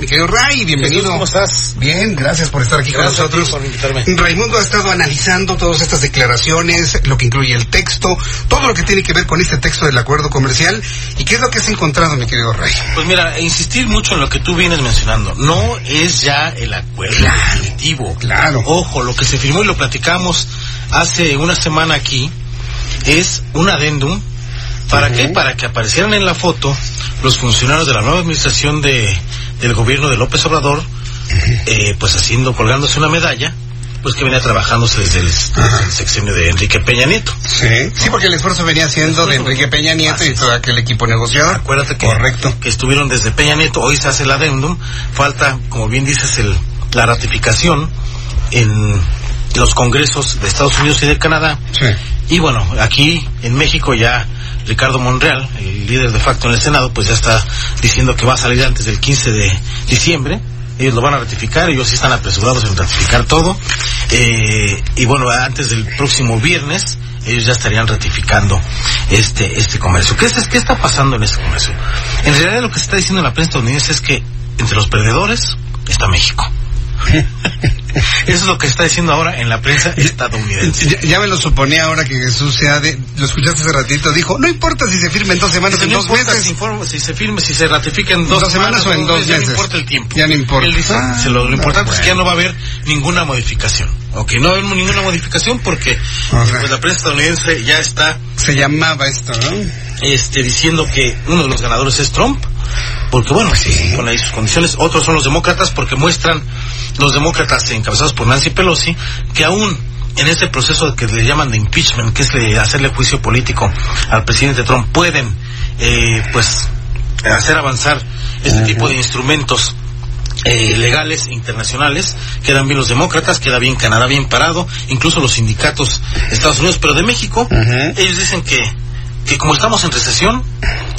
Mi querido Ray, bienvenido. ¿Cómo estás? Bien, gracias por estar aquí Gracias con nosotros. por invitarme. Raimundo ha estado analizando todas estas declaraciones, lo que incluye el texto, todo lo que tiene que ver con este texto del acuerdo comercial. ¿Y qué es lo que has encontrado, mi querido Ray? Pues mira, insistir mucho en lo que tú vienes mencionando. No es ya el acuerdo Claro, definitivo. claro. Ojo, lo que se firmó y lo platicamos hace una semana aquí es un adendum. ¿Para qué? Para que aparecieran en la foto los funcionarios de la nueva administración de, del gobierno de López Obrador, eh, pues haciendo, colgándose una medalla, pues que venía trabajándose desde el, desde el sexenio de Enrique Peña Nieto. Sí, sí, porque el esfuerzo venía siendo de Enrique Peña Nieto y todo aquel equipo negociador. Acuérdate que, Correcto. que estuvieron desde Peña Nieto, hoy se hace el adendum, falta, como bien dices, el, la ratificación en los congresos de Estados Unidos y de Canadá. Sí. Y bueno, aquí en México ya Ricardo Monreal, el líder de facto en el Senado, pues ya está diciendo que va a salir antes del 15 de diciembre. Ellos lo van a ratificar, ellos sí están apresurados en ratificar todo. Eh, y bueno, antes del próximo viernes, ellos ya estarían ratificando este este comercio. ¿Qué, es, ¿Qué está pasando en este comercio? En realidad lo que se está diciendo en la prensa estadounidense es que entre los perdedores está México. Eso es lo que está diciendo ahora en la prensa estadounidense. Ya, ya me lo suponía ahora que Jesús sea de... Lo escuchaste hace ratito, dijo, no importa si se firma en dos semanas, en no dos meses. Si, informa- si se firme, si se ratifica en dos, Dos semanas o en dos ya meses. no importa el tiempo. Ya no importa. Él dice, Ah, se lo, lo importante es que ya bueno. no va a haber ninguna modificación. Ok, no va a haber ninguna modificación porque O sea. pues, la prensa estadounidense ya está Se llamaba esto, ¿no? este, diciendo que uno de los ganadores es Trump, porque bueno, con ahí sus condiciones, otros son los demócratas porque muestran los demócratas encabezados por Nancy Pelosi que aún en este proceso que le llaman de impeachment, que es de hacerle juicio político al presidente Trump, pueden eh, pues hacer avanzar este tipo de instrumentos eh, legales internacionales, quedan bien los demócratas, queda bien Canadá bien parado, incluso los sindicatos de Estados Unidos, pero de México, ellos dicen que, que como estamos en recesión,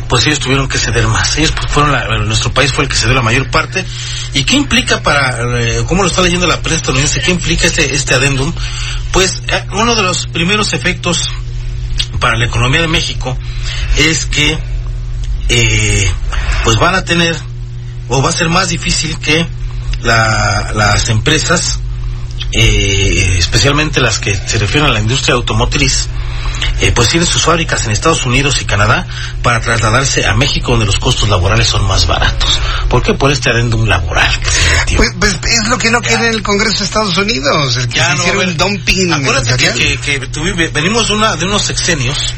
pues ellos tuvieron que ceder más. Ellos pues, fueron, la- nuestro país fue el que cedió la mayor parte. ¿Y qué implica para, eh, cómo lo está leyendo la prensa estadounidense, qué implica este, este adendum? Pues eh, uno de los primeros efectos para la economía de México es que eh, pues van a tener o va a ser más difícil que la- las empresas eh, especialmente las que se refieren a la industria automotriz eh, pues tienen sus fábricas en Estados Unidos y Canadá para trasladarse a México donde los costos laborales son más baratos. ¿Por qué? Por este adendum laboral que se metió. Pues, pues es lo que no quiere el Congreso de Estados Unidos, el que Ya se no, ver, un dumping Acuérdate que, que, que tuvi- venimos de, una, de unos sexenios,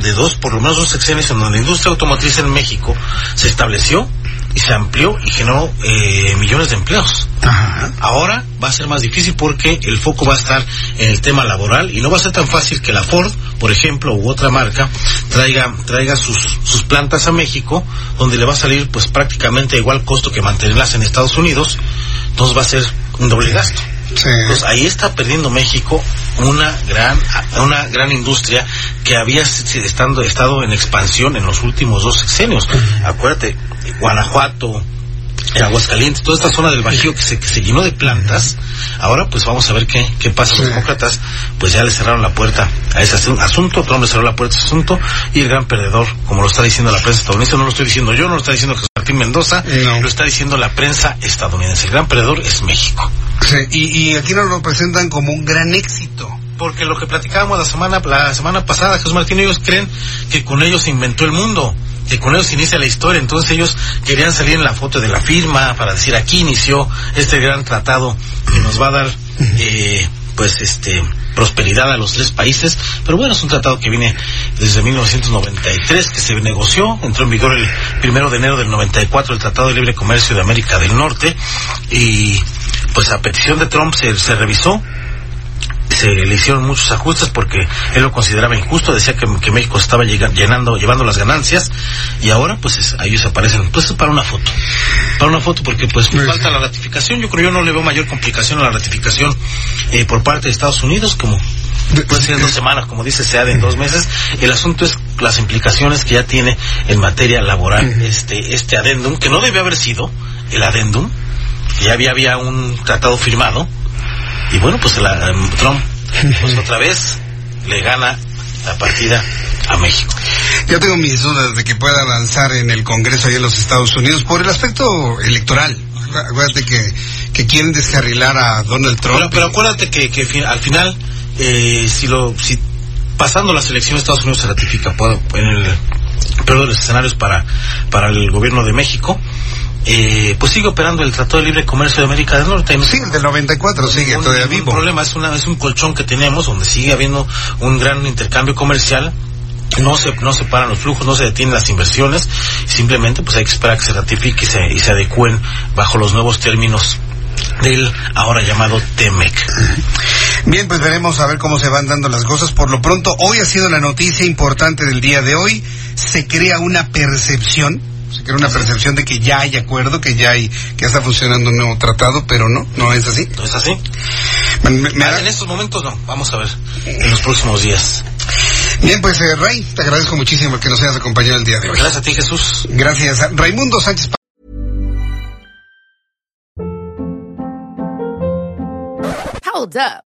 de dos, por lo menos dos sexenios, en donde la industria automotriz en México se estableció y se amplió y generó eh, millones de empleos. Ajá. Ahora va a ser más difícil porque el foco va a estar en el tema laboral y no va a ser tan fácil que la Ford, por ejemplo, u otra marca, traiga, traiga sus, sus plantas a México, donde le va a salir pues prácticamente igual costo que mantenerlas en Estados Unidos, entonces va a ser un doble gasto. Sí. Entonces ahí está perdiendo México una gran una gran industria que había estando estado en expansión en los últimos dos sexenios. Acuérdate, Guanajuato, en Aguascalientes, toda esta zona del Bajío que se, que se llenó de plantas. Ahora pues vamos a ver qué, qué pasa. Los demócratas pues ya le cerraron la puerta a ese asun- asunto, Trump le cerró la puerta a ese asunto y el gran perdedor, como lo está diciendo la prensa estadounidense, no lo estoy diciendo yo, no lo está diciendo Jesús Martín Mendoza, No. lo está diciendo la prensa estadounidense. El gran perdedor es México. Sí, y, y aquí nos lo presentan como un gran éxito. Porque lo que platicábamos la semana la semana pasada, Jesús Martín, ellos creen que con ellos se inventó el mundo, que con ellos se inicia la historia. Entonces ellos querían salir en la foto de la firma para decir aquí inició este gran tratado que nos va a dar, eh, pues, este prosperidad a los tres países. Pero bueno, es un tratado que viene desde 1993, que se negoció, entró en vigor el primero de enero del 94 el Tratado de Libre Comercio de América del Norte y pues a petición de Trump se, se revisó se le hicieron muchos ajustes porque él lo consideraba injusto, decía que, que México estaba llenando, llevando las ganancias y ahora pues ahí ellos aparecen, pues para una foto, para una foto porque pues falta la ratificación, yo creo yo no le veo mayor complicación a la ratificación eh, por parte de Estados Unidos como puede ser en dos semanas, como dice SEAD en dos meses. El asunto es las implicaciones que ya tiene en materia laboral este este adendum, que no debe haber sido el adendum, ya había, había un tratado firmado, y bueno, pues la, em, Trump, pues otra vez, le gana la partida a México. Yo tengo mis dudas de que pueda avanzar en el Congreso ahí en los Estados Unidos por el aspecto electoral. Acuérdate que, que quieren descarrilar a Donald Trump. Pero, pero acuérdate que, que al final, eh, si lo si pasando las elecciones Estados Unidos se ratifica en el peor de los escenarios para, para el gobierno de México, eh, pues sigue operando el Tratado de Libre Comercio de América del Norte. Sí, el del 94 sigue todavía vivo. El problema es, una, es un colchón que tenemos donde sigue habiendo un gran intercambio comercial no se no se paran los flujos, no se detienen las inversiones, simplemente pues hay que esperar que se ratifique y se, y se adecúen bajo los nuevos términos del ahora llamado TEMEC. Bien, pues veremos a ver cómo se van dando las cosas. Por lo pronto, hoy ha sido la noticia importante del día de hoy. Se crea una percepción se crea una percepción de que ya hay acuerdo, que ya hay, que ya está funcionando un nuevo tratado, pero no, no es así. No es así. Ah, en estos momentos no, vamos a ver, en los próximos días. Bien, pues eh, Ray, te agradezco muchísimo que nos hayas acompañado el día de hoy. Gracias a ti, Jesús. Gracias. Raimundo Sánchez. Hold up.